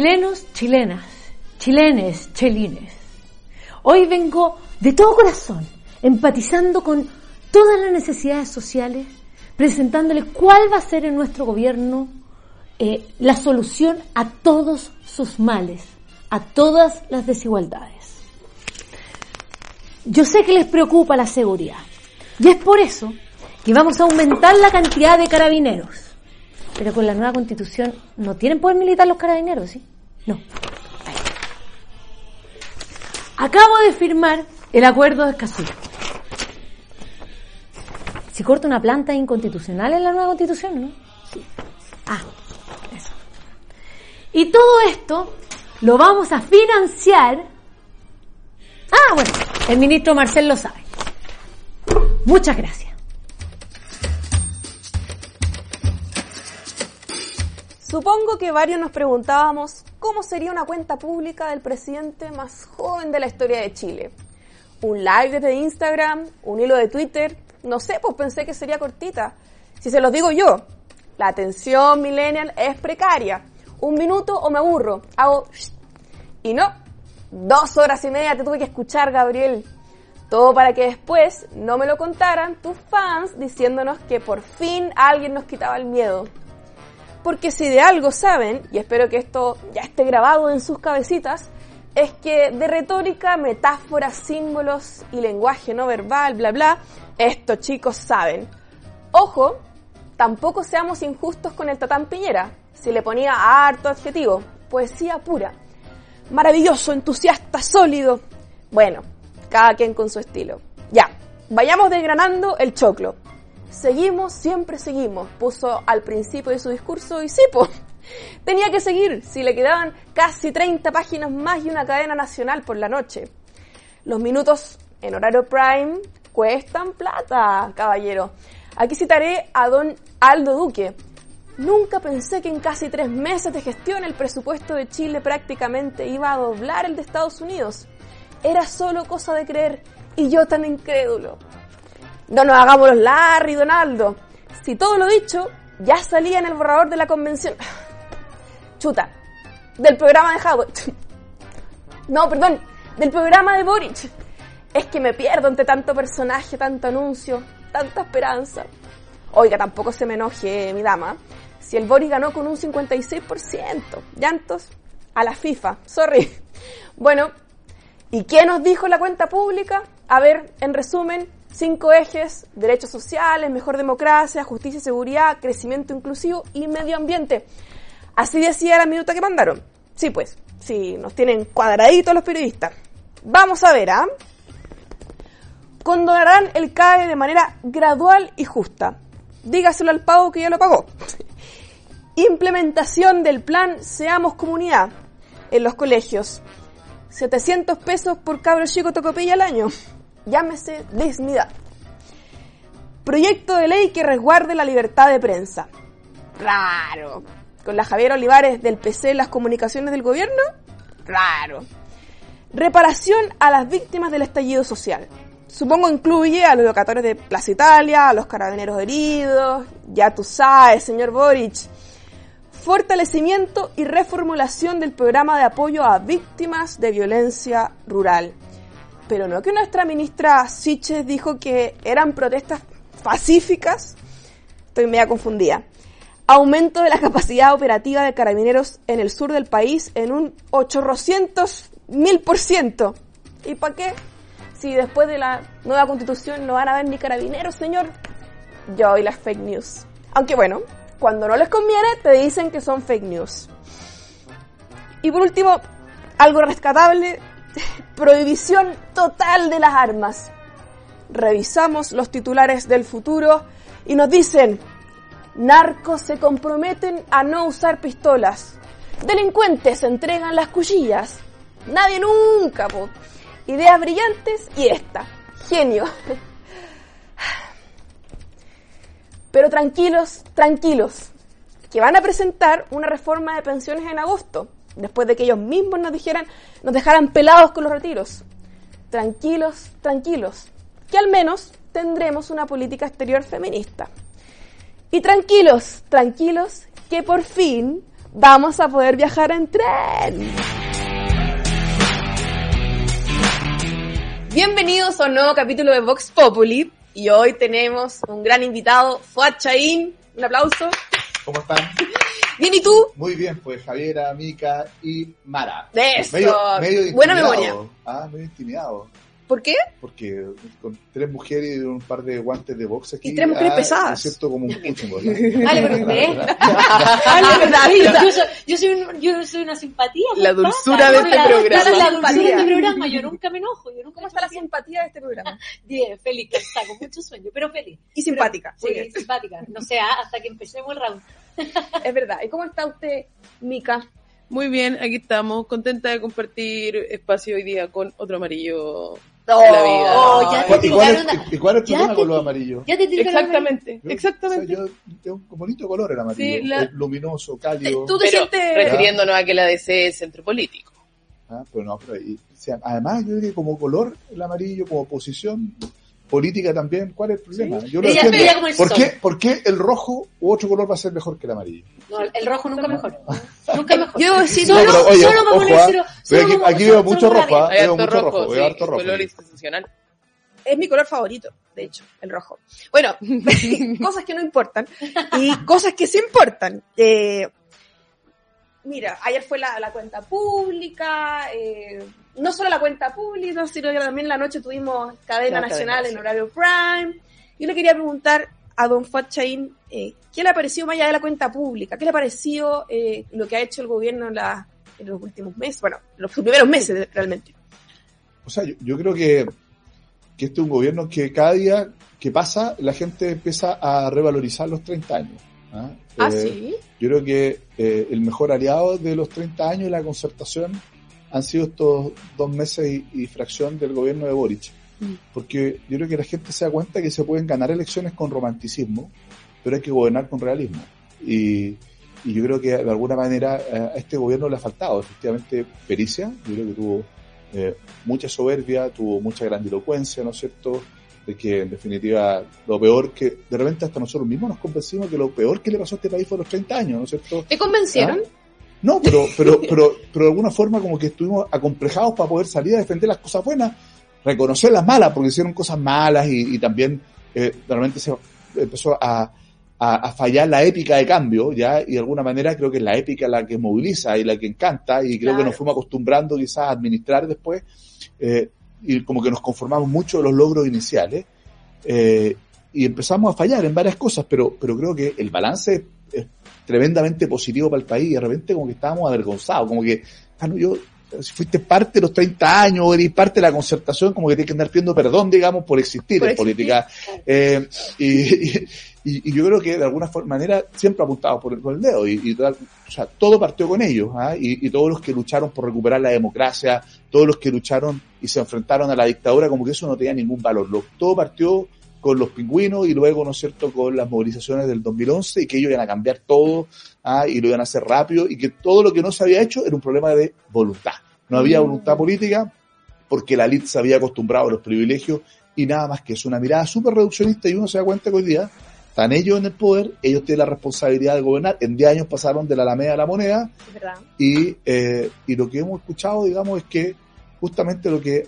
Chilenos, chilenas, chilenes, chelines. Hoy vengo de todo corazón, empatizando con todas las necesidades sociales, presentándole cuál va a ser en nuestro gobierno eh, la solución a todos sus males, a todas las desigualdades. Yo sé que les preocupa la seguridad y es por eso que vamos a aumentar la cantidad de carabineros. Pero con la nueva constitución no tienen poder militar los carabineros, ¿sí? No. Acabo de firmar el acuerdo de Escazú. Si corta una planta inconstitucional en la nueva constitución, ¿no? Sí. Ah, eso. Y todo esto lo vamos a financiar. Ah, bueno, el ministro Marcel lo sabe. Muchas gracias. Supongo que varios nos preguntábamos cómo sería una cuenta pública del presidente más joven de la historia de Chile. Un live desde Instagram, un hilo de Twitter, no sé, pues pensé que sería cortita. Si se los digo yo, la atención millennial es precaria. Un minuto o me aburro, hago... Y no, dos horas y media te tuve que escuchar, Gabriel. Todo para que después no me lo contaran tus fans diciéndonos que por fin alguien nos quitaba el miedo. Porque si de algo saben, y espero que esto ya esté grabado en sus cabecitas, es que de retórica, metáforas, símbolos y lenguaje no verbal, bla, bla, estos chicos saben. Ojo, tampoco seamos injustos con el Tatán Piñera, si le ponía harto adjetivo, poesía pura. Maravilloso, entusiasta, sólido. Bueno, cada quien con su estilo. Ya, vayamos desgranando el choclo. Seguimos, siempre seguimos, puso al principio de su discurso y sí, pues, tenía que seguir si le quedaban casi 30 páginas más y una cadena nacional por la noche. Los minutos en horario prime cuestan plata, caballero. Aquí citaré a don Aldo Duque. Nunca pensé que en casi tres meses de gestión el presupuesto de Chile prácticamente iba a doblar el de Estados Unidos. Era solo cosa de creer y yo tan incrédulo. No nos hagamos los Larry, Donaldo. Si todo lo dicho ya salía en el borrador de la convención. Chuta. Del programa de Howard. No, perdón. Del programa de Boric. Es que me pierdo entre tanto personaje, tanto anuncio, tanta esperanza. Oiga, tampoco se me enoje, mi dama. Si el Boric ganó con un 56%. Llantos a la FIFA. Sorry. Bueno, ¿Y qué nos dijo la cuenta pública? A ver, en resumen, cinco ejes, derechos sociales, mejor democracia, justicia y seguridad, crecimiento inclusivo y medio ambiente. Así decía la minuta que mandaron. Sí, pues, sí, nos tienen cuadraditos los periodistas. Vamos a ver, ¿ah? Condonarán el CAE de manera gradual y justa. Dígaselo al pago que ya lo pagó. Implementación del plan Seamos Comunidad en los colegios. 700 pesos por cabro chico tocopilla al año. Llámese dignidad. Proyecto de ley que resguarde la libertad de prensa. Raro. Con la Javier Olivares del PC las comunicaciones del gobierno. Raro. Reparación a las víctimas del estallido social. Supongo incluye a los locatores de Plaza Italia, a los carabineros heridos, ya tú sabes, señor Boric fortalecimiento y reformulación del programa de apoyo a víctimas de violencia rural. Pero no que nuestra ministra Siches dijo que eran protestas pacíficas. Estoy media confundida. Aumento de la capacidad operativa de carabineros en el sur del país en un 800 mil por ciento. ¿Y para qué? Si después de la nueva constitución no van a haber ni carabineros, señor. Yo y las fake news. Aunque bueno, cuando no les conviene, te dicen que son fake news. Y por último, algo rescatable, prohibición total de las armas. Revisamos los titulares del futuro y nos dicen, narcos se comprometen a no usar pistolas. Delincuentes entregan las cuchillas. Nadie nunca, po. Ideas brillantes y esta. Genio. Pero tranquilos, tranquilos, que van a presentar una reforma de pensiones en agosto, después de que ellos mismos nos dijeran, nos dejaran pelados con los retiros. Tranquilos, tranquilos, que al menos tendremos una política exterior feminista. Y tranquilos, tranquilos, que por fin vamos a poder viajar en tren. Bienvenidos a un nuevo capítulo de Vox Populi y hoy tenemos un gran invitado, Fuad Chaín. Un aplauso. ¿Cómo están? Bien, ¿y tú? Muy bien, pues Javiera, Mica y Mara. De eso. Medio, medio Buena memoria. Ah, medio intimidado. ¿Por qué? Porque con tres mujeres y un par de guantes de box aquí. Y tres mujeres ah, pesadas. Siento como un pucho, Dale, pero. Ah, verdad, yo, soy, yo, soy un- yo soy una simpatía. La ¿qué dulzura de este la- programa. esa es la dulzura de este programa. Yo nunca me enojo. Yo nunca ¿Cómo me está la simpatía de este programa? Bien, feliz, cansada, con mucho sueño, pero feliz. Y simpática. Sí, Muy bien. simpática. No sé, ah, hasta que empecemos el round. Es verdad. ¿Y cómo está usted, Mica? Muy bien, aquí estamos, contenta de compartir espacio hoy día con otro amarillo. Oh, la vida. Oh, ya te ¿Y cuál, es, tiraron a- y cuál es tu ya tema te- con los amarillos? Ya te Exactamente, Yo- exactamente. o sea, yo tengo un bonito color el amarillo. Sí, la- luminoso, cálido. Tú te Pero sientes... refiriéndonos a que la DC es centro político. Ah, pero no, pero y- o sea, además yo creo que como color el amarillo, como posición política también, ¿cuál es el problema? Yo no Ella- entiendo. como el ¿Por qué, ¿Por qué el rojo u otro color va a ser mejor que el amarillo? No, el rojo nunca mejor. Nunca mejor. Yo Solo, No, pero, oye, solo ojo, poner ah, cero. pero solo aquí- para- aquí solo- veo mucho solo rojo, ah. Veo harto mucho rojo, rojo, sí, veo harto rojo. color institucional. es mi color favorito, de hecho, el rojo. Bueno, cosas que no importan y cosas que sí importan. Eh, mira, ayer fue la, la cuenta pública, eh, no solo la cuenta pública, sino que también en la noche tuvimos cadena La nacional cadena, en horario prime. Yo le quería preguntar a don Fuad Chaín, eh, ¿qué le ha parecido más allá de la cuenta pública? ¿Qué le ha parecido eh, lo que ha hecho el gobierno en, la- en los últimos meses? Bueno, los primeros meses realmente. O sea, yo, yo creo que, que este es un gobierno que cada día que pasa la gente empieza a revalorizar los 30 años. ¿ah? Ah, Eh, sí. Yo creo que eh, el mejor aliado de los 30 años y la concertación han sido estos dos meses y, y fracción del gobierno de Boric. Mm. Porque yo creo que la gente se da cuenta que se pueden ganar elecciones con romanticismo, pero hay que gobernar con realismo. Y, y yo creo que de alguna manera eh, a este gobierno le ha faltado efectivamente pericia. Yo creo que tuvo eh, mucha soberbia, tuvo mucha grandilocuencia, ¿no es cierto? De que en definitiva lo peor que, de repente hasta nosotros mismos nos convencimos que lo peor que le pasó a este país fue los 30 años, ¿no es cierto? ¿Te convencieron? No, pero, pero, pero, pero de alguna forma como que estuvimos acomplejados para poder salir a defender las cosas buenas, reconocer las malas, porque hicieron cosas malas y, y también eh, realmente se empezó a, a, a fallar la épica de cambio, ¿ya? Y de alguna manera creo que es la épica la que moviliza y la que encanta, y creo Claro. que nos fuimos acostumbrando quizás a administrar después, eh, y como que nos conformamos mucho de los logros iniciales, eh, y empezamos a fallar en varias cosas, pero, pero creo que el balance es, tremendamente positivo para el país y de repente como que estábamos avergonzados, como que, ah, no, yo, si fuiste parte de los 30 años eres parte de la concertación, como que tienes que andar pidiendo perdón, digamos, por existir Por en existir, política. Eh, y, y, y yo creo que de alguna forma, manera siempre apuntado por el, por el dedo y, y o sea, todo partió con ellos ¿ah? y, y todos los que lucharon por recuperar la democracia, todos los que lucharon y se enfrentaron a la dictadura, como que eso no tenía ningún valor. Lo- todo partió con los pingüinos y luego, ¿no es cierto?, con las movilizaciones del 2011 y que ellos iban a cambiar todo ¿ah? y lo iban a hacer rápido y que todo lo que no se había hecho era un problema de voluntad. No había voluntad política porque la elite se había acostumbrado a los privilegios y nada más que es una mirada súper reduccionista y uno se da cuenta que hoy día están ellos en el poder, ellos tienen la responsabilidad de gobernar. En 10 años pasaron de la Alameda a la moneda y, eh, y lo que hemos escuchado, digamos, es que justamente lo que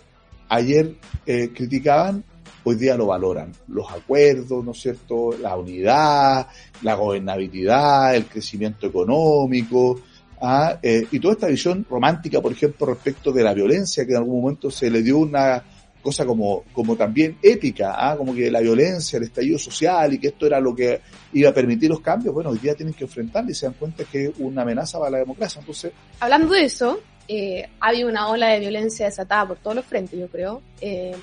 ayer eh, criticaban, hoy día lo valoran. Los acuerdos, ¿no es cierto? La unidad, la gobernabilidad, el crecimiento económico, ¿ah? Eh, y toda esta visión romántica, por ejemplo, respecto de la violencia, que en algún momento se le dio una cosa como, como también épica, ¿ah? como que la violencia, el estallido social y que esto era lo que iba a permitir los cambios, bueno, hoy día tienen que enfrentar y se dan cuenta que es una amenaza para la democracia. Entonces, Hablando de eso, eh, ha habido una ola de violencia desatada por todos los frentes, yo creo. Eh,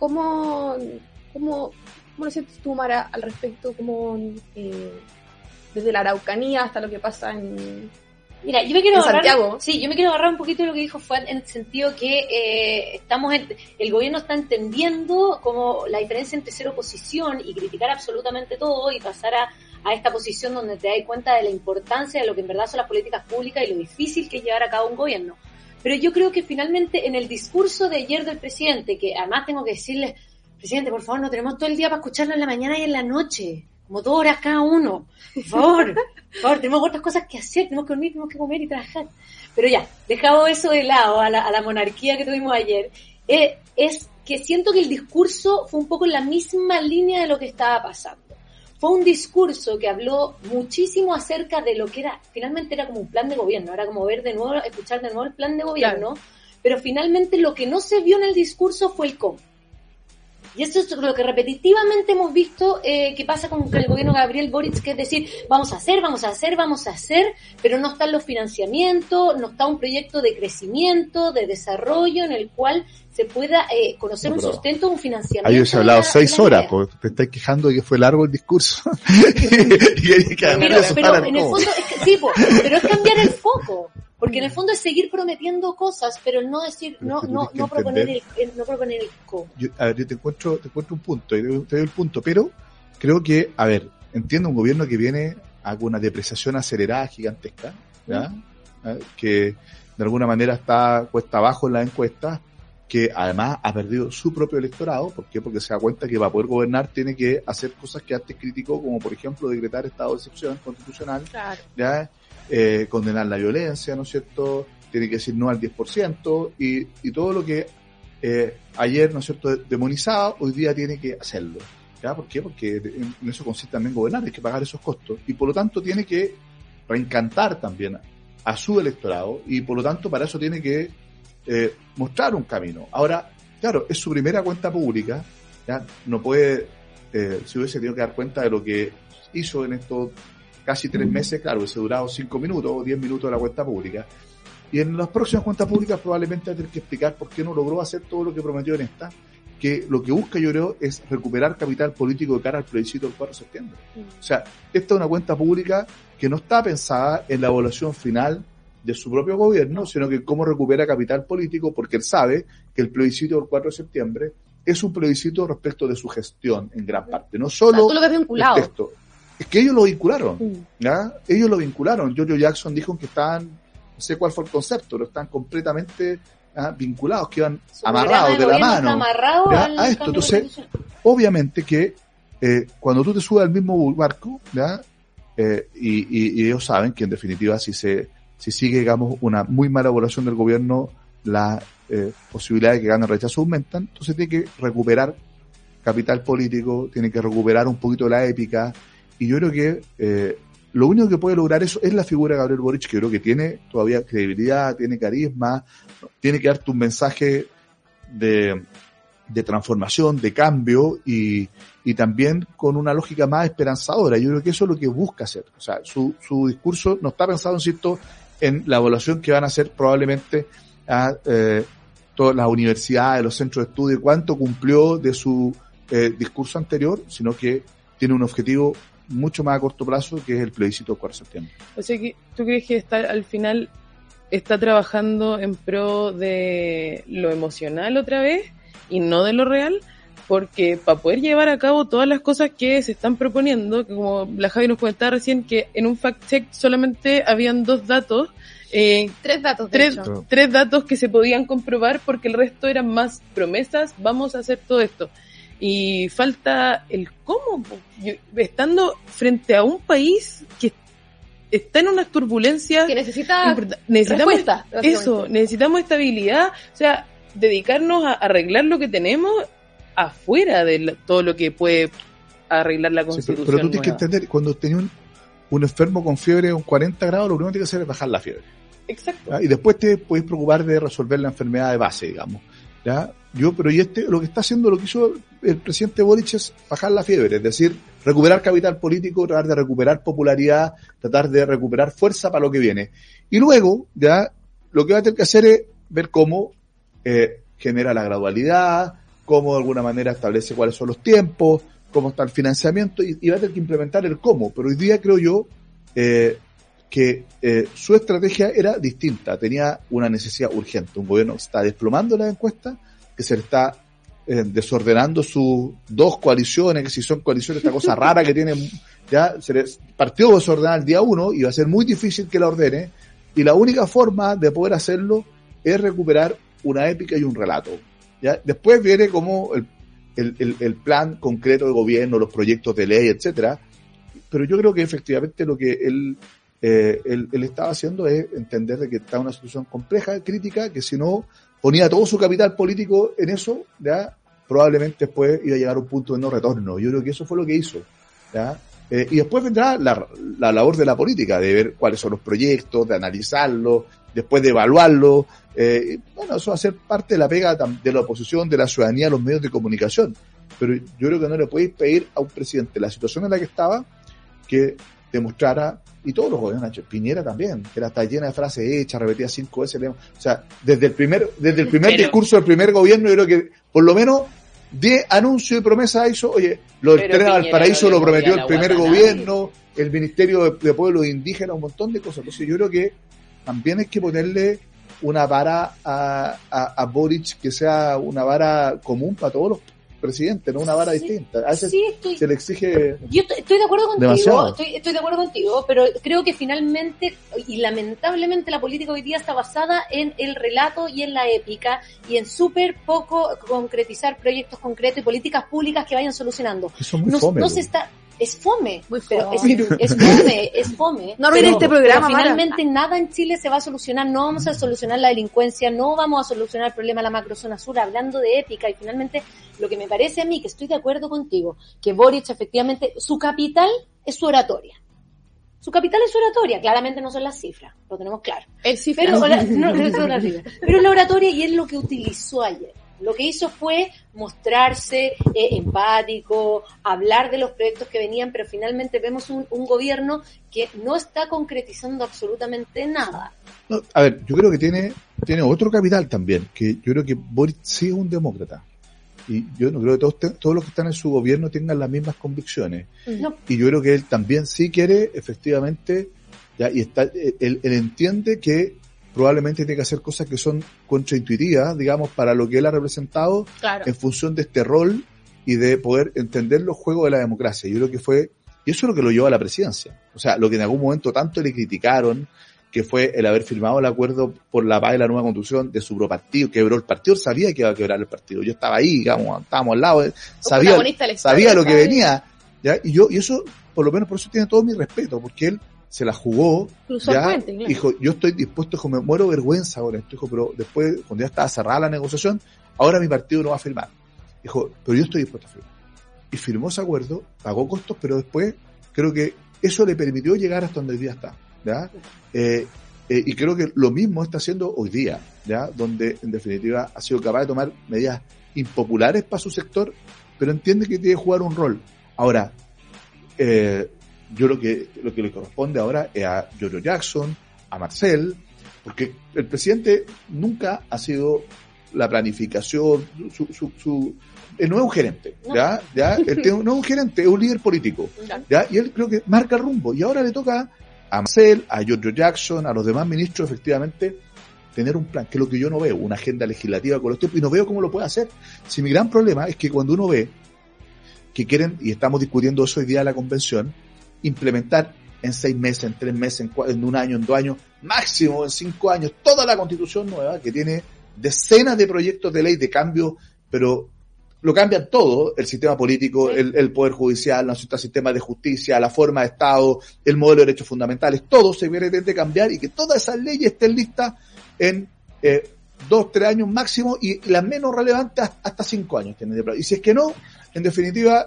¿Cómo, cómo, cómo lo sientes tú, Mara, al respecto? ¿Cómo, eh, desde la Araucanía hasta lo que pasa en... Mira, yo me quiero ¿En agarrar, Santiago? sí, yo me quiero agarrar un poquito de lo que dijo Fuad en el sentido que eh, estamos, en- el gobierno está entendiendo como la diferencia entre ser oposición y criticar absolutamente todo y pasar a, a esta posición donde te das cuenta de la importancia de lo que en verdad son las políticas públicas y lo difícil que es llevar a cabo un gobierno. Pero yo creo que finalmente en el discurso de ayer del presidente, que además tengo que decirle, presidente, por favor, no tenemos todo el día para escucharlo en la mañana y en la noche, como dos horas cada uno, por favor. Por favor, tenemos otras cosas que hacer, tenemos que dormir, tenemos que comer y trabajar. Pero ya, dejado eso de lado, a la, a la monarquía que tuvimos ayer, eh, es que siento que el discurso fue un poco en la misma línea de lo que estaba pasando. Fue un discurso que habló muchísimo acerca de lo que era, finalmente era como un plan de gobierno, era como ver de nuevo, escuchar de nuevo el plan de gobierno, pero finalmente lo que no se vio en el discurso fue el cómo. Y esto es lo que repetitivamente hemos visto eh, que pasa con el gobierno Gabriel Boric, que es decir, vamos a hacer, vamos a hacer, vamos a hacer, pero no están los financiamientos, no está un proyecto de crecimiento, de desarrollo en el cual se pueda eh, conocer No, un sustento, un financiamiento. Ahí se ha hablado seis horas, porque te estáis quejando de que fue largo el discurso. y que además Pero, pero en el fondo, es que, sí, po, pero es cambiar el foco. Porque en el fondo es seguir prometiendo cosas, pero no decir, no, no, no proponer el, no proponer el cómo. yo, a ver, yo te encuentro, te encuentro un punto, y te, doy el punto, pero creo que, a ver, entiendo un gobierno que viene a una depreciación acelerada gigantesca, ¿ya? ¿Eh? que de alguna manera está cuesta abajo en las encuestas, que además ha perdido su propio electorado, ¿por qué? Porque se da cuenta que para poder gobernar tiene que hacer cosas que antes criticó, como por ejemplo decretar estado de excepción constitucional, Claro. ¿ya? Eh, condenar la violencia, ¿no es cierto? Tiene que decir no al 10% y, y todo lo que eh, ayer, ¿no es cierto?, demonizaba, hoy día tiene que hacerlo. ¿Ya? ¿Por qué? Porque en eso consiste también gobernar, hay que pagar esos costos. Y por lo tanto tiene que reencantar también a su electorado y por lo tanto para eso tiene que eh, mostrar un camino. Ahora, claro, es su primera cuenta pública, ¿ya? no puede, eh, si hubiese tenido que dar cuenta de lo que hizo en estos casi tres meses, claro, hubiese durado cinco minutos o diez minutos de la cuenta pública. Y en las próximas cuentas públicas probablemente va a tener que explicar por qué no logró hacer todo lo que prometió en esta, que lo que busca yo creo es recuperar capital político de cara al plebiscito del 4 de septiembre. O sea, esta es una cuenta pública que no está pensada en la evaluación final de su propio gobierno, sino que cómo recupera capital político, porque él sabe que el plebiscito del 4 de septiembre es un plebiscito respecto de su gestión en gran parte, no O sea, solo tú lo el vinculado. texto. Es que ellos lo vincularon. ¿ya? Ellos lo vincularon. Giorgio Jackson dijo que estaban, no sé cuál fue el concepto, pero están completamente vinculados, que iban Su amarrados de la mano. a esto. Entonces, obviamente que eh, cuando tú te subes al mismo barco, ¿ya? Eh, y, y- y ellos saben que en definitiva si se si sigue digamos una muy mala evaluación del gobierno las eh, posibilidades de que gane el rechazo aumentan, entonces tiene que recuperar capital político, tiene que recuperar un poquito la épica y yo creo que eh, lo único que puede lograr eso es la figura de Gabriel Boric, que creo que tiene todavía credibilidad, tiene carisma, tiene que darte un mensaje de, de transformación, de cambio y, y también con una lógica más esperanzadora. Yo creo que eso es lo que busca hacer. O sea, su, su discurso no está pensado, insisto, en la evaluación que van a hacer probablemente a eh, todas las universidades, los centros de estudio, cuánto cumplió de su eh, discurso anterior, sino que tiene un objetivo mucho más a corto plazo, que es el plebiscito del 4 de septiembre. O sea que tú crees que está al final está trabajando en pro de lo emocional otra vez y no de lo real, porque para poder llevar a cabo todas las cosas que se están proponiendo, que como la Javi nos comentaba recién, que en un fact check solamente habían dos datos, eh, Tres datos, de tres, hecho. tres datos que se podían comprobar porque el resto eran más promesas, vamos a hacer todo esto. Y falta el cómo. Yo- estando frente a un país que está en unas turbulencias Que necesita necesitamos respuesta, eso, necesitamos estabilidad, o sea, dedicarnos a arreglar lo que tenemos afuera de la- todo lo que puede arreglar la Sí, constitución. pero, pero tú tienes que entender, cuando tenía un, un enfermo con fiebre de un 40 grados, lo primero que tienes que hacer es bajar la fiebre. Exacto. ¿ya? Y después te puedes preocupar de resolver la enfermedad de base, digamos. ¿Ya? Yo, pero y este, lo que está haciendo, lo que hizo el presidente Boric es bajar la fiebre, es decir, recuperar capital político, tratar de recuperar popularidad, tratar de recuperar fuerza para lo que viene. Y luego, ya, lo que va a tener que hacer es ver cómo eh, genera la gradualidad, cómo de alguna manera establece cuáles son los tiempos, cómo está el financiamiento, y, va a tener que implementar el cómo. Pero hoy día creo yo eh, que eh, su estrategia era distinta, tenía una necesidad urgente. Un gobierno está desplomando las encuestas, que se le está eh, desordenando sus dos coaliciones, que si son coaliciones, esta cosa rara que tienen, ya se les partió desordenar el día uno y va a ser muy difícil que la ordene. Y la única forma de poder hacerlo es recuperar una épica y un relato. ¿ya? Después viene como el, el, el- el plan concreto de gobierno, los proyectos de ley, etcétera. pero yo creo que efectivamente lo que él, eh, él, estaba haciendo es entender de que está una situación compleja, crítica, que si no ponía todo su capital político en eso, ya probablemente después iba a llegar a un punto de no retorno. Yo creo que eso fue lo que hizo. ¿ya? Eh, y después vendrá la, la labor de la política, de ver cuáles son los proyectos, de analizarlos, después de evaluarlos. Eh, bueno, eso va a ser parte de la pega de la oposición, de la ciudadanía, de los medios de comunicación. Pero yo creo que no le podéis pedir a un presidente la situación en la que estaba que demostrara, y todos los gobiernos, Piñera también, que era hasta llena de frases hechas, repetida cinco veces. O sea, desde el primer, desde el primer Pero- discurso del primer gobierno, yo creo que por lo menos 10 anuncios y promesas hizo, oye, lo del tren al paraíso lo prometió el primer gobierno, el Ministerio de, de Pueblos Indígenas, un montón de cosas. Entonces yo creo que también hay que ponerle una vara a, a, a Boric que sea una vara común para todos los presidentes, no una vara Sí, distinta. A veces Sí, estoy, se le exige Yo estoy, de acuerdo contigo, Demasiado. estoy, estoy de acuerdo contigo, pero creo que finalmente y lamentablemente la política hoy día está basada en el relato y en la épica y en súper poco concretizar proyectos concretos y políticas públicas que vayan solucionando. son muy No, fome. no se está, es fome, Muy pero es, fome. es fome, es fome. No arruines este programa, pero Mara. finalmente nada en Chile se va a solucionar, no vamos a solucionar la delincuencia, no vamos a solucionar el problema de la macrozona sur, hablando de épica y finalmente lo que me parece a mí, que estoy de acuerdo contigo, que Boric efectivamente, su capital es su oratoria. Su capital es su oratoria, claramente no son las cifras, lo tenemos claro. El cifra. Pero, no, no, es cifra. Pero la oratoria y es lo que utilizó ayer. Lo que hizo fue mostrarse eh, empático, hablar de los proyectos que venían, pero finalmente vemos un, un gobierno que no está concretizando absolutamente nada. No, a ver, yo creo que tiene, tiene otro capital también, que yo creo que Boric sí es un demócrata. Y yo no creo que todos, te- todos los que están en su gobierno tengan las mismas convicciones. No, Y yo creo que él también sí quiere, efectivamente, ya, y está, él, él entiende que probablemente tiene que hacer cosas que son contraintuitivas, digamos, para lo que él ha representado Claro. en función de este rol y de poder entender los juegos de la democracia. Yo creo que fue, y eso es lo que lo llevó a la presidencia. O sea, lo que en algún momento tanto le criticaron, que fue el haber firmado el acuerdo por la paz y la nueva constitución de su propio partido, quebró el partido, sabía que iba a quebrar el partido. Yo estaba ahí, digamos, estábamos al lado, sabía, sabía lo que venía, ¿ya? Y yo, y eso, por lo menos por eso tiene todo mi respeto, porque él se la jugó, ya, puente, claro. dijo, yo estoy dispuesto, dijo, me muero vergüenza ahora esto, dijo, pero después, cuando ya estaba cerrada la negociación, ahora mi partido no va a firmar. Dijo, pero yo estoy dispuesto a firmar. Y firmó ese acuerdo, pagó costos, pero después creo que eso le permitió llegar hasta donde hoy día está. ¿ya? Eh, eh, y creo que lo mismo está haciendo hoy día, ¿ya? donde en definitiva ha sido capaz de tomar medidas impopulares para su sector, pero entiende que tiene que jugar un rol. Ahora, eh, yo lo que, lo que le corresponde ahora es a Jojo Jackson, a Marcel, porque el presidente nunca ha sido la planificación, su, su, su- él no es un gerente. ¿ya? ¿ya? Él tiene- no es un gerente, es un líder político. ¿ya? Y él creo que marca el rumbo, y ahora le toca a Marcel, a Giorgio Jackson, a los demás ministros, efectivamente, tener un plan, que es lo que yo no veo, una agenda legislativa con los tiempos, y no veo cómo lo puede hacer. Si mi gran problema es que cuando uno ve que quieren, y estamos discutiendo eso hoy día en la convención, implementar en seis meses, en tres meses, en, cua- en un año, en dos años, máximo en cinco años, toda la constitución nueva que tiene decenas de proyectos de ley de cambio, pero lo cambian todo, el sistema político, el, el poder judicial, nuestro sistema de justicia, la forma de Estado, el modelo de derechos fundamentales, todo se pretende cambiar y que todas esas leyes estén listas en eh, dos, tres años máximo y las menos relevantes hasta- hasta cinco años. tienen de plazo. Y si es que no, en definitiva,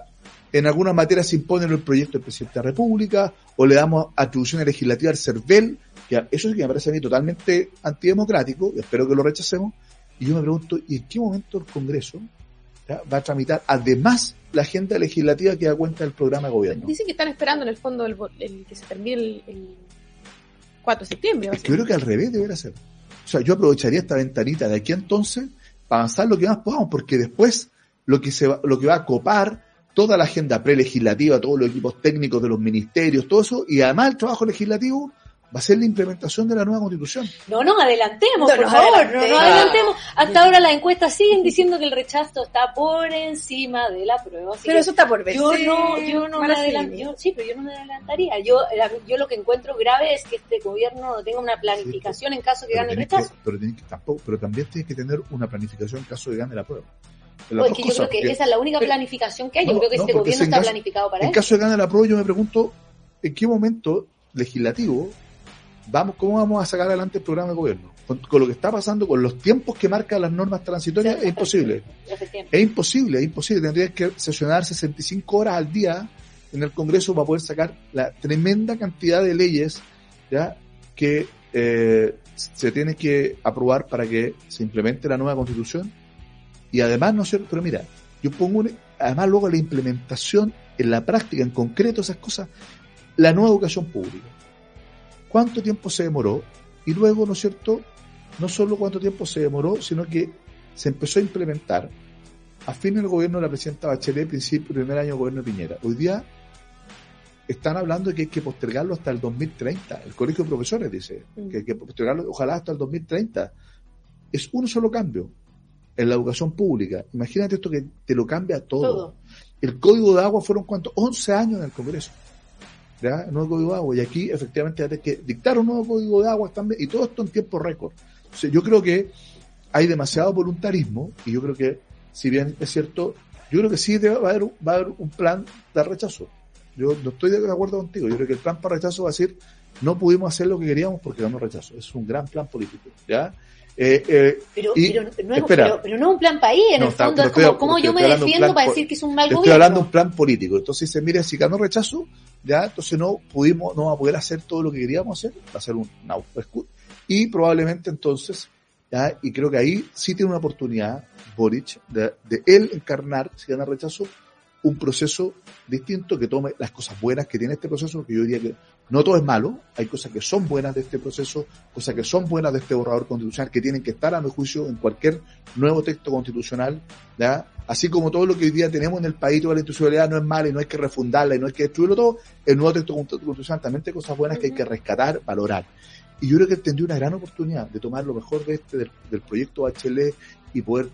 en algunas materias se impone el proyecto del presidente de la República o le damos atribuciones legislativas al CERVEL, que eso sí que me parece a mí totalmente antidemocrático, y espero que lo rechacemos. Y yo me pregunto, ¿y en qué momento el Congreso ya, va a tramitar además la agenda legislativa que da cuenta del programa de gobierno? Dicen que están esperando en el fondo el, el que se termine el, el 4 de septiembre. Es que yo creo que al revés debería ser. O sea, yo aprovecharía esta ventanita de aquí entonces para avanzar lo que más podamos, porque después lo que se va, lo que va a copar toda la agenda prelegislativa, todos los equipos técnicos de los ministerios, todo eso, y además el trabajo legislativo va a ser la implementación de la nueva constitución. No nos adelantemos, No por favor, no adelantemos. nos adelantemos. Hasta ahora las encuestas siguen diciendo que el rechazo está por encima de la prueba. así Pero que eso está por ver. yo no, yo no me Mara adelan- Silvia. yo- sí, pero yo no me adelantaría. Yo, la- yo lo que encuentro grave es que este gobierno no tenga una planificación en caso que gane el tenés que, rechazo. pero, que tampoco, pero también tienes que tener una planificación en caso de gane la prueba. Pues dos es que yo creo que porque esa es la única planificación que hay. Yo No, creo que no, este gobierno en está caso- planificado para en eso. caso de gane la prueba yo me pregunto en qué momento legislativo vamos, cómo vamos a sacar adelante el programa de gobierno. Con, con lo que está pasando, con los tiempos que marcan las normas transitorias, es imposible. Es imposible, es imposible. Tendrías que sesionar 65 horas al día en el Congreso para poder sacar la tremenda cantidad de leyes ya que eh, se tiene que aprobar para que se implemente la nueva constitución. Y además, no es cierto, pero mira, yo pongo, además luego la implementación en la práctica, en concreto, esas cosas, la nueva educación pública. ¿Cuánto tiempo se demoró? Y luego, ¿no es cierto? No solo cuánto tiempo se demoró, sino que se empezó a implementar a fin del gobierno de la presidenta Bachelet, principio primer año del gobierno de Piñera. Hoy día están hablando de que hay que postergarlo hasta el 2030. El colegio de profesores dice que hay que postergarlo ojalá hasta el 2030. Es un solo cambio en la educación pública. Imagínate esto que te lo cambia todo. Todo. El código de agua fueron cuántos? 11 años en el Congreso. ¿Ya? El nuevo código de agua. Y aquí efectivamente hay que dictar un nuevo código de agua también. Y todo esto en tiempo récord. Entonces, yo creo que hay demasiado voluntarismo y yo creo que, si bien es cierto, yo creo que sí debe- va, a haber, un- va a haber un plan de rechazo. Yo no estoy de acuerdo contigo. Yo creo que el plan para rechazo va a decir, no pudimos hacer lo que queríamos porque ganó rechazo. Es un gran plan político. ¿ya? Eh, eh, Pero, Y- pero, no es, espera. pero, pero no es un plan país, en No, el fondo es estoy- como, ¿cómo yo estoy me defiendo para decir que es un mal Estoy gobierno? hablando de un plan político. Entonces dice, mire, si ganó rechazo, ya, entonces no pudimos, no vamos a poder hacer todo lo que queríamos hacer, va a ser un autoescu- Y probablemente entonces, ya, y creo que ahí sí tiene una oportunidad, Boric, de, de él encarnar, si gana rechazo, un proceso distinto que tome las cosas buenas que tiene este proceso, porque yo diría que no todo es malo, hay cosas que son buenas de este proceso, cosas que son buenas de este borrador constitucional, que tienen que estar a mi juicio en cualquier nuevo texto constitucional, ¿ya? así como todo lo que hoy día tenemos en el país, toda la institucionalidad no es mala y no hay que refundarla y no hay que destruirlo todo, el nuevo texto constitucional también tiene cosas buenas que hay que rescatar, valorar. Y yo creo que tendría una gran oportunidad de tomar lo mejor de este, del, del proyecto Bachelet y poder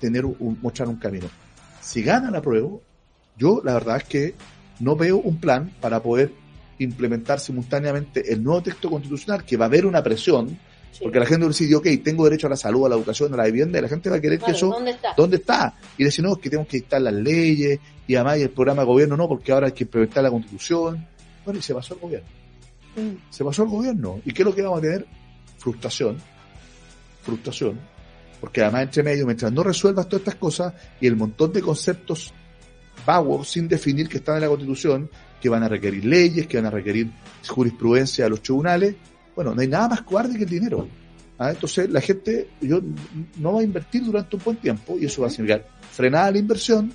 tener un- mostrar un camino. Si gana la prueba, yo la verdad es que no veo un plan para poder implementar simultáneamente el nuevo texto constitucional, que va a haber una presión, porque la gente va a decir, ok, tengo derecho a la salud, a la educación, a la vivienda, y la gente va a querer que eso ¿dónde está? ¿Dónde está? Y decir, no, es que tenemos que dictar las leyes y además y el programa de gobierno no, porque ahora hay que implementar la constitución. Bueno, y se pasó el gobierno. Se pasó el gobierno. ¿Y qué es lo que vamos a tener? Frustración. Frustración. Porque además, entre medio, mientras no resuelvas todas estas cosas y el montón de conceptos vagos sin definir que están en la constitución, que van a requerir leyes, que van a requerir jurisprudencia a los tribunales, bueno, no hay nada más cobarde que el dinero. ¿ah? Entonces la gente yo, no va a invertir durante un buen tiempo y eso va a significar frenada la inversión,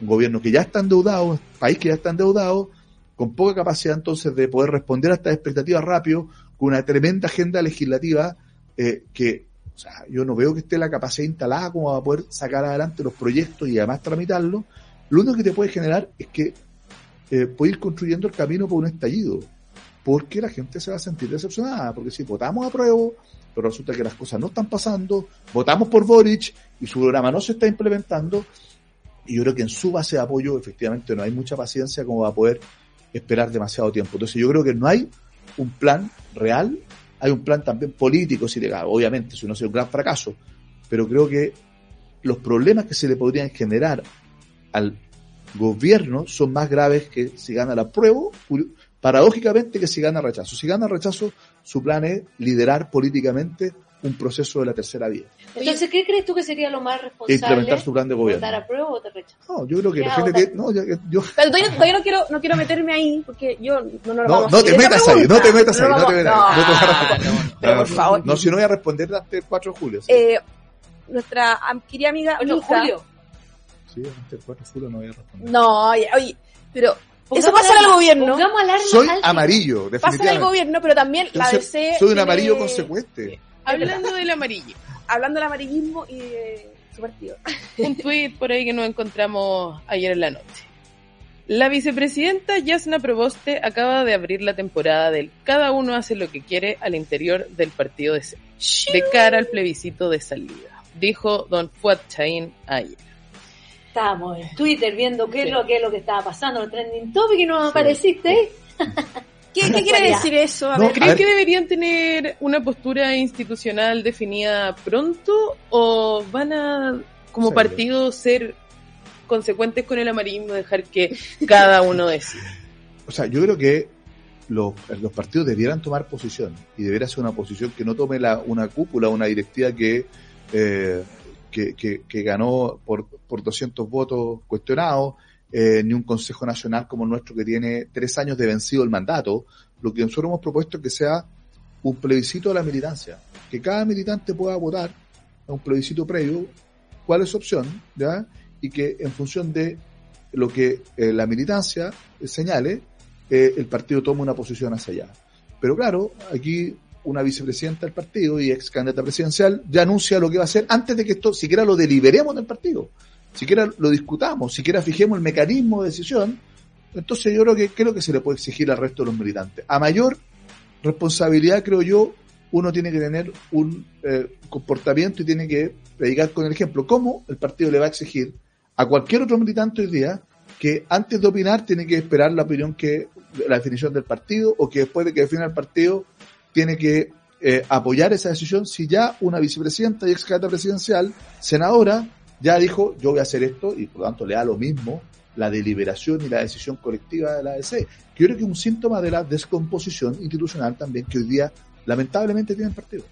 un gobierno que ya está endeudado, un país que ya está endeudado, con poca capacidad entonces de poder responder a estas expectativas rápido, con una tremenda agenda legislativa eh, que o sea, yo no veo que esté la capacidad instalada como para poder sacar adelante los proyectos y además tramitarlos. Lo único que te puede generar es que eh, puede ir construyendo el camino por un estallido, porque la gente se va a sentir decepcionada, porque si votamos a prueba, pero resulta que las cosas no están pasando, votamos por Boric y su programa no se está implementando, y yo creo que en su base de apoyo efectivamente no hay mucha paciencia como va a poder esperar demasiado tiempo. Entonces yo creo que no hay un plan real, hay un plan también político, si le- obviamente, si no sería un gran fracaso, pero creo que los problemas que se le podrían generar al gobierno son más graves que si gana la prueba, paradójicamente que si gana rechazo. Si gana rechazo, su plan es liderar políticamente un proceso de la tercera vía Entonces, ¿qué crees tú que sería lo más responsable? implementar su plan de gobierno. ¿Votar a prueba o votar rechazo? No, yo creo que ¿Qué la gente tiene, no, ya- yo, Pero todavía, todavía no quiero no quiero meterme ahí porque yo no, no, lo No, vamos no a te metas ahí, no te metas ahí, no te metas ahí, no por favor. No, si no voy a responder antes del 4 de julio. Sí, Eh, nuestra querida amiga Mija- julio. Sí, antes del 4 de julio no voy a responder. No, oye, oye, pero eso pasa en el gobierno. Soy amarillo, Pasa en el definitivamente. gobierno, pero también la DC soy un amarillo consecuente. Hablando del amarillo, Hablando del amarillismo y de su partido. un tuit por ahí que nos encontramos ayer en la noche. La vicepresidenta Yasna Proboste acaba de abrir la temporada del Cada uno hace lo que quiere al interior del partido de C, de cara al plebiscito de salida, dijo don Fuad Chaín ayer. Estábamos en Twitter viendo qué, Sí. es lo, qué es lo que estaba pasando, los trending topic y no Sí. apareciste. ¿Qué, qué quiere decir eso? A No, ver. A ¿Creen ver. que deberían tener una postura institucional definida pronto o van a, como Sí. partido, ser consecuentes con el amarillismo, dejar que cada uno decida? O sea, yo creo que los, los partidos debieran tomar posición y debiera ser una posición que no tome la, una cúpula, una directiva que, eh, que, ganó por, por 200 votos cuestionados, eh, ni un Consejo Nacional como el nuestro que tiene tres años de vencido el mandato. Lo que nosotros hemos propuesto es que sea un plebiscito de la militancia, que cada militante pueda votar a un plebiscito previo cuál es su opción, ¿ya? y que en función de lo que eh, la militancia señale, eh, el partido toma una posición hacia allá. Pero claro, aquí una vicepresidenta del partido y ex candidata presidencial ya anuncia lo que va a hacer antes de que esto siquiera lo deliberemos del partido, siquiera lo discutamos, siquiera fijemos el mecanismo de decisión. Entonces yo creo que creo que se le puede exigir al resto de los militantes. A mayor responsabilidad, creo yo, uno tiene que tener un eh, comportamiento y tiene que predicar con el ejemplo. ¿Cómo el partido le va a exigir a cualquier otro militante hoy día que antes de opinar tiene que esperar la opinión que, la definición del partido o que después de que defina el partido tiene que eh, apoyar esa decisión si ya una vicepresidenta y ex candidata presidencial, senadora, ya dijo yo voy a hacer esto y por lo tanto le da lo mismo la deliberación y la decisión colectiva de la ADC. Que yo creo que es un síntoma de la descomposición institucional también que hoy día lamentablemente tiene el partido.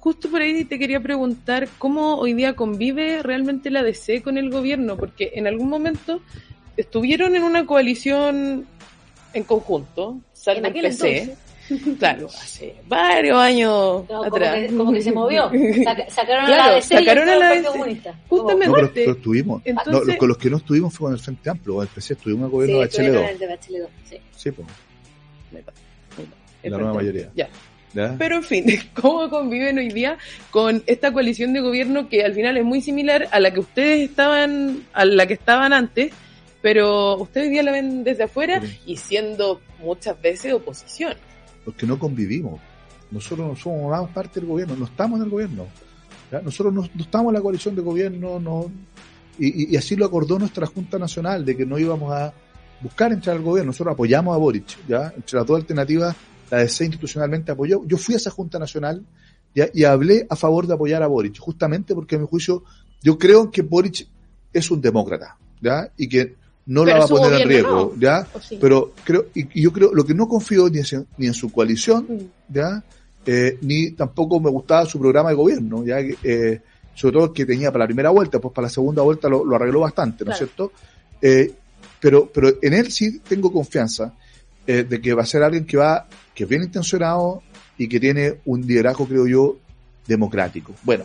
Justo por ahí te quería preguntar cómo hoy día convive realmente la DC con el gobierno, porque en algún momento estuvieron en una coalición en conjunto, salvo el PC. Claro, hace varios años No, como atrás. que- como que se movió. Saca- sacaron a la DC sacaron y a la DC. Comunista. Justamente. No, pero, pero estuvimos. Entonces- No, los- con los que no estuvimos fue con el Frente Amplio, con el PC, estuvimos en el gobierno de Sí, Bachelet. en el de Bachelet, sí. Sí, pues, la nueva mayoría. Ya. ¿ya? Pero en fin, ¿cómo conviven hoy día con esta coalición de gobierno que al final es muy similar a la que ustedes estaban, a la que estaban antes, pero ustedes hoy día la ven desde afuera Sí. y siendo muchas veces oposición? Porque no convivimos. Nosotros no somos parte del gobierno, no estamos en el gobierno. Nosotros no, estamos en la coalición de gobierno, no, y, así lo acordó nuestra Junta Nacional, de que no íbamos a buscar entrar al gobierno. Nosotros apoyamos a Boric, ¿ya? Entre las dos alternativas, la DC institucionalmente apoyó. Yo fui a esa Junta Nacional y hablé a favor de apoyar a Boric, justamente porque a mi juicio yo creo que Boric es un demócrata, ¿ya? Y que no Pero la va a poner en riesgo, ¿ya? Pero creo, y, yo creo, lo que no confío ni en, ni en su coalición, Mm. ¿ya? Eh, ni tampoco me gustaba su programa de gobierno, ¿ya? Eh, sobre todo el que tenía para la primera vuelta, pues para la segunda vuelta lo, lo arregló bastante, ¿no es Claro. cierto? Eh, pero, pero en él sí tengo confianza eh, de que va a ser alguien que va, que es bien intencionado y que tiene un liderazgo, creo yo, democrático. Bueno,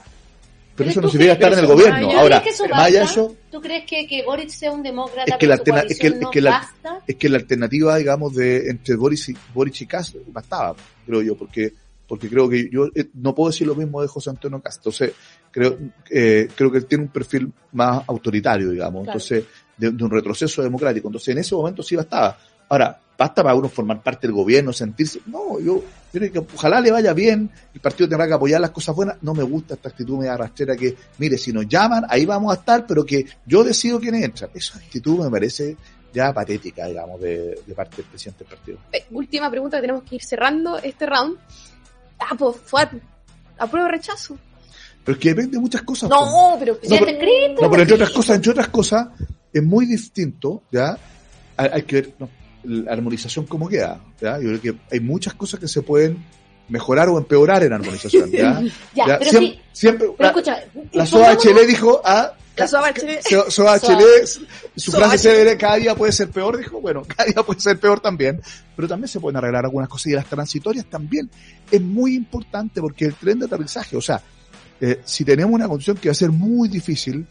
pero Pero eso no significa crees estar en el gobierno. Ahora, ¿Crees que eso más allá eso, ¿Tú crees que, que Boric sea un demócrata Es que la alterna- es que- es que la- es que la alternativa, digamos, de entre Boris y, Boric y Kass bastaba, creo yo, porque porque creo que yo eh, no puedo decir lo mismo de José Antonio Kass. Entonces, creo eh, creo que él tiene un perfil más autoritario, digamos, Claro. entonces de, de un retroceso democrático. Entonces, en ese momento sí bastaba. Ahora, basta para uno formar parte del gobierno, sentirse, no, yo, que ojalá le vaya bien, el partido tendrá que apoyar las cosas buenas, no me gusta esta actitud media rastrera que, mire, si nos llaman, ahí vamos a estar, pero que yo decido quiénes entran. Esa actitud me parece ya patética, digamos, de, de parte del presidente del partido. Eh, última pregunta, tenemos que ir cerrando este round. Ah, pues fue a, a prueba de rechazo. Pero es que depende de muchas cosas. No, pero... Ya está escrito. No, pero entre otras cosas, entre otras cosas, es muy distinto, ¿ya? Hay, hay que ver no, la armonización cómo queda, ¿ya? Yo creo que hay muchas cosas que se pueden mejorar o empeorar en armonización, ¿ya? Ya, Ya, pero siempre, sí. siempre- Pero la, escucha, la SOA pongámonos- Chile dijo, ah, La SOA. So- Soa Soa. Chile, su Soa frase célebre, cada día puede ser peor, dijo, bueno, cada día puede ser peor también, pero también se pueden arreglar algunas cosas y las transitorias también es muy importante porque el tren de aterrizaje, o sea, eh, si tenemos una condición que va a ser muy difícil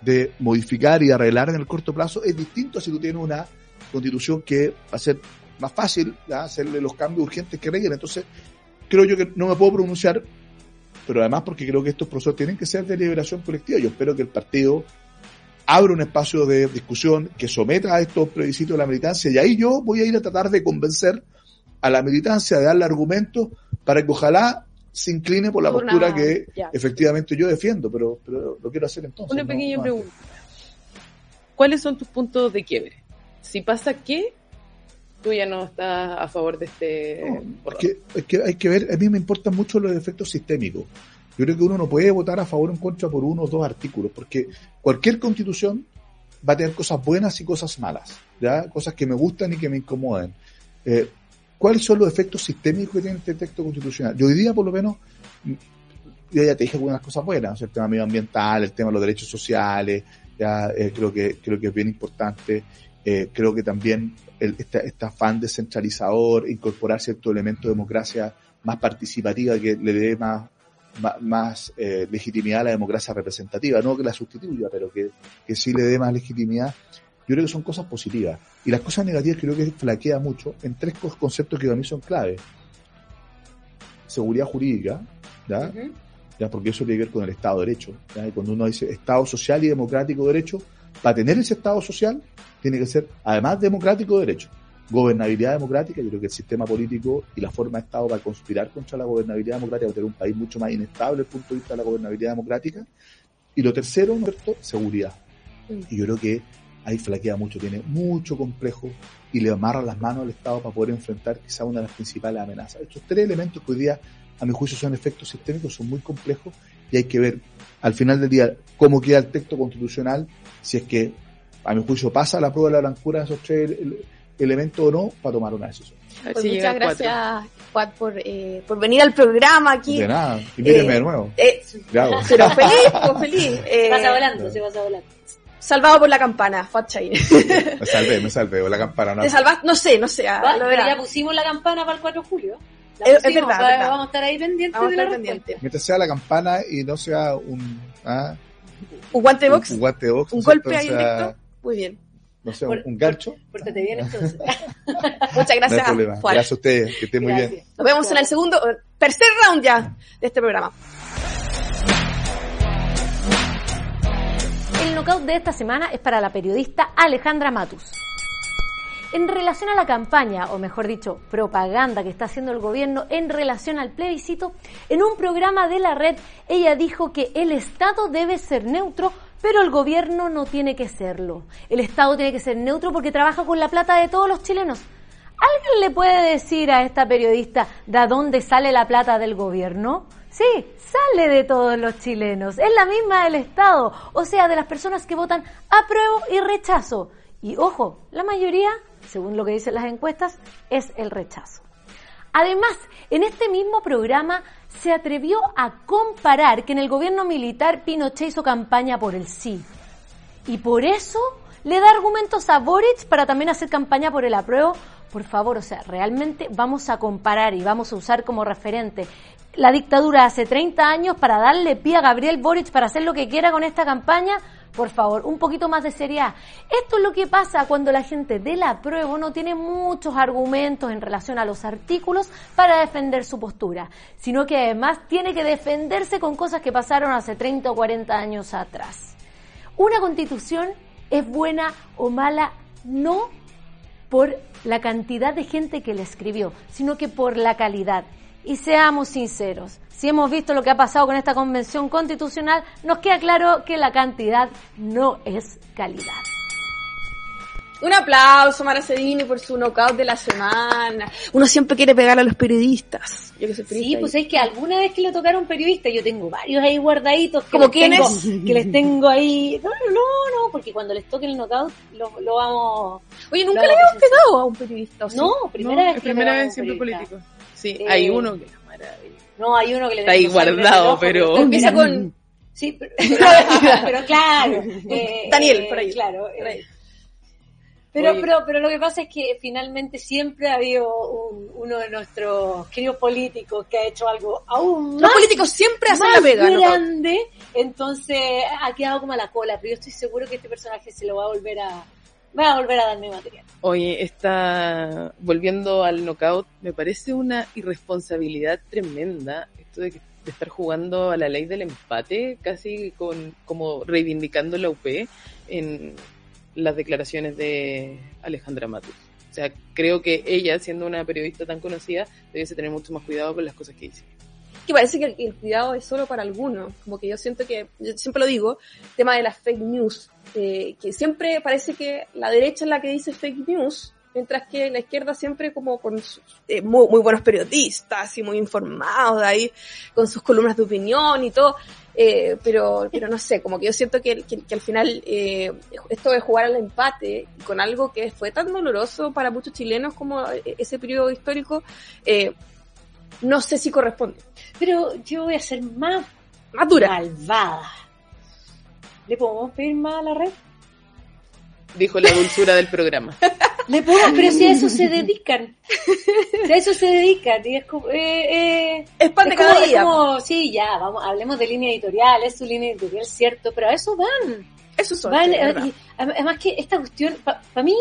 de modificar y arreglar en el corto plazo, es distinto a si tú tienes una constitución que va a ser más fácil ¿ya? hacerle los cambios urgentes que requieren. Entonces, creo yo que no me puedo pronunciar, pero además porque creo que estos procesos tienen que ser de liberación colectiva. Yo espero que el partido abra un espacio de discusión que someta a estos plebiscitos de la militancia y ahí yo voy a ir a tratar de convencer a la militancia de darle argumentos para que ojalá se incline por la Por postura que ya. efectivamente yo defiendo, pero, pero lo quiero hacer entonces. Una no- pequeña no pregunta. ¿Cuáles son tus puntos de quiebre? Si pasa qué, tú ya no estás a favor de este... No, es, que, es que hay que ver, a mí me importan mucho los efectos sistémicos. Yo creo que uno no puede votar a favor o en contra por uno o dos artículos, porque cualquier constitución va a tener cosas buenas y cosas malas, ¿ya? Cosas que me gustan y que me incomodan. eh, cuáles son los efectos sistémicos que tiene este texto constitucional. Yo hoy día, por lo menos, yo ya te dije algunas cosas buenas, el tema medioambiental, el tema de los derechos sociales, ya eh, creo que creo que es bien importante. Eh, creo que también el, este, este afán descentralizador, incorporar cierto elemento de democracia más participativa que le dé más más, más eh, legitimidad a la democracia representativa, no que la sustituya, pero que, que sí le dé más legitimidad. Yo creo que son cosas positivas. Y las cosas negativas creo que flaquea mucho en tres conceptos que para mí son clave. Seguridad jurídica, ¿ya? ¿ya? Porque eso tiene que ver con el Estado de Derecho. ¿ya? Y cuando uno dice Estado social y democrático de derecho, para tener ese Estado social, tiene que ser, además democrático de derecho, gobernabilidad democrática, yo creo que el sistema político y la forma de Estado va a conspirar contra la gobernabilidad democrática, va a tener un país mucho más inestable desde el punto de vista de la gobernabilidad democrática. Y lo tercero, ¿no es cierto? Seguridad. Y yo creo que ahí flaquea mucho, tiene mucho complejo y le amarra las manos al Estado para poder enfrentar quizá una de las principales amenazas. Estos tres elementos que hoy día, a mi juicio, son efectos sistémicos, son muy complejos y hay que ver al final del día cómo queda el texto constitucional, si es que, a mi juicio, pasa la prueba de la blancura de esos tres elementos o no, para tomar una decisión. Pues muchas gracias, Juan, por, eh, por venir al programa aquí. De nada, invíteme eh, de nuevo. Eh, pero feliz, pues feliz. Eh, pasa volando, se pasa volando. Salvado por la campana, Fat me salvé, me salvé, o la campana no. ¿Te salvaste? No sé, no sé. Ah, lo ya pusimos la campana para el 4 de julio. Es, es, verdad, verdad, Vamos a estar ahí pendientes vamos de la pendiente. Mientras sea la campana y no sea un... ¿ah? ¿Un guante de box? Un, guante de box. Un golpe ahí directo. Muy bien. No sé, por, un gancho. Pórtate bien entonces. Muchas gracias. No hay problema. Juan. Gracias a ustedes, que estén muy bien. Nos vemos en el segundo, tercer round ya de este programa. El knockout de esta semana es para la periodista Alejandra Matus. En relación a la campaña, o mejor dicho, propaganda que está haciendo el gobierno en relación al plebiscito, en un programa de la red ella dijo que el Estado debe ser neutro, pero el gobierno no tiene que serlo. El Estado tiene que ser neutro porque trabaja con la plata de todos los chilenos. ¿Alguien le puede decir a esta periodista de dónde sale la plata del gobierno? Sí, sale de todos los chilenos. Es la misma del Estado, o sea, de las personas que votan apruebo y rechazo. Y ojo, la mayoría, según lo que dicen las encuestas, es el rechazo. Además, en este mismo programa se atrevió a comparar que en el gobierno militar Pinochet hizo campaña por el sí. Y por eso le da argumentos a Boric para también hacer campaña por el apruebo. Por favor, o sea, realmente vamos a comparar y vamos a usar como referente la dictadura hace 30 años para darle pie a Gabriel Boric para hacer lo que quiera con esta campaña por favor, un poquito más de seriedad. Esto es lo que pasa cuando la gente de la prueba no tiene muchos argumentos en relación a los artículos para defender su postura, sino que además tiene que defenderse con cosas que pasaron hace 30 o 40 años atrás. Una constitución es buena o mala no por la cantidad de gente que la escribió, sino que por la calidad. Y seamos sinceros, si hemos visto lo que ha pasado con esta convención constitucional, nos queda claro que la cantidad no es calidad. Un aplauso, Mara Cedini, por su knockout de la semana. Uno siempre quiere pegar a los periodistas. Yo que soy periodista sí, pues es que alguna vez que le tocaron un periodista, yo tengo varios ahí guardaditos. Que ¿Como quiénes? Que les tengo ahí. No, no, no, porque cuando les toque el knockout lo, lo vamos. Oye, nunca le habíamos pegado a un periodista. ¿o? No, primera no, vez. primera vez siempre político. Sí, eh, hay uno que es maravilla. No, hay uno que le Está ahí guardado, pero. Empieza con. Sí, pero, pero claro. Eh, Daniel, por ahí. Claro. Por ahí. Pero, pero, pero lo que pasa es que finalmente siempre ha habido un, uno de nuestros queridos políticos que ha hecho algo aún más, Los políticos siempre hacen la pega, ¿no? grande, entonces ha quedado como a la cola, pero yo estoy seguro que este personaje se lo va a volver a va a volver a darme material. Oye, está volviendo al knockout, me parece una irresponsabilidad tremenda esto de estar jugando a la ley del empate, casi con como reivindicando la UP en las declaraciones de Alejandra Matus. O sea, creo que ella, siendo una periodista tan conocida, debiese tener mucho más cuidado con las cosas que dice. Que parece que el, el cuidado es solo para algunos. Como que yo siento que, yo siempre lo digo, tema de las fake news. Eh, que siempre parece que la derecha es la que dice fake news mientras que la izquierda siempre como con eh, muy, buenos periodistas y muy informados de ahí, con sus columnas de opinión y todo, eh, pero, pero no sé, como que yo siento que, que, al final eh, esto de jugar al empate con algo que fue tan doloroso para muchos chilenos como ese periodo histórico, eh, no sé si corresponde. Pero yo voy a ser más, más dura. malvada. ¿Le podemos pedir más a la red? Dijo la dulzura del programa. Le podemos, pero si a eso se dedican. Si a eso se dedican. Y es como, eh, eh, es pan de como, cada día. Es como, sí, ya, vamos, hablemos de línea editorial, es su línea editorial, cierto, pero a eso van. Eso son. van eh, y además que esta cuestión, para mí,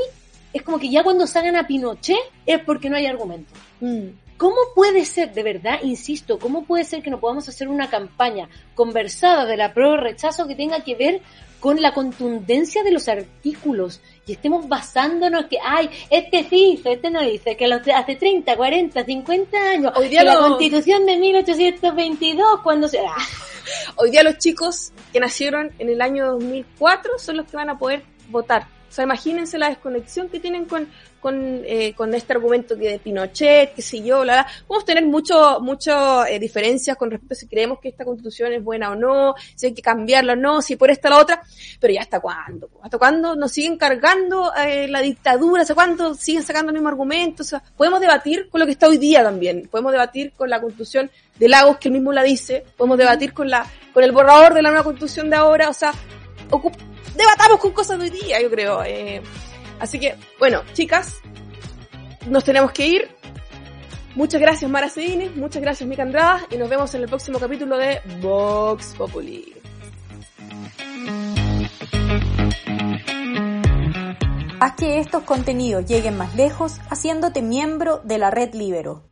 es como que ya cuando salgan a Pinochet es porque no hay argumento. Mm. ¿Cómo puede ser, de verdad, insisto, cómo puede ser que no podamos hacer una campaña conversada de la prueba rechazo que tenga que ver con la contundencia de los artículos y estemos basándonos que, ay, este sí dice, este no dice, que los hace 30, 40, 50 años, Hoy día que la lo- constitución de 1822, cuando se... Ah, Hoy día los chicos que nacieron en el año 2004 son los que van a poder votar. O sea, imagínense la desconexión que tienen con, con, eh, con este argumento que de Pinochet, que si yo, bla, bla. Vamos a tener mucho, mucho eh, diferencias con respecto a si creemos que esta constitución es buena o no, si hay que cambiarla o no, si por esta o la otra, pero ya hasta cuándo, hasta cuándo nos siguen cargando eh, la dictadura, hasta cuándo siguen sacando el mismo argumento, o sea, podemos debatir con lo que está hoy día también, podemos debatir con la constitución de Lagos que él mismo la dice, podemos debatir con la, con el borrador de la nueva constitución de ahora, o sea, debatamos con cosas de hoy día, yo creo. eh. Así que, bueno, chicas, nos tenemos que ir. Muchas gracias Mara Cedines, muchas gracias Mica Andrada y nos vemos en el próximo capítulo de Vox Populi. Haz que estos contenidos lleguen más lejos haciéndote miembro de la red Libero.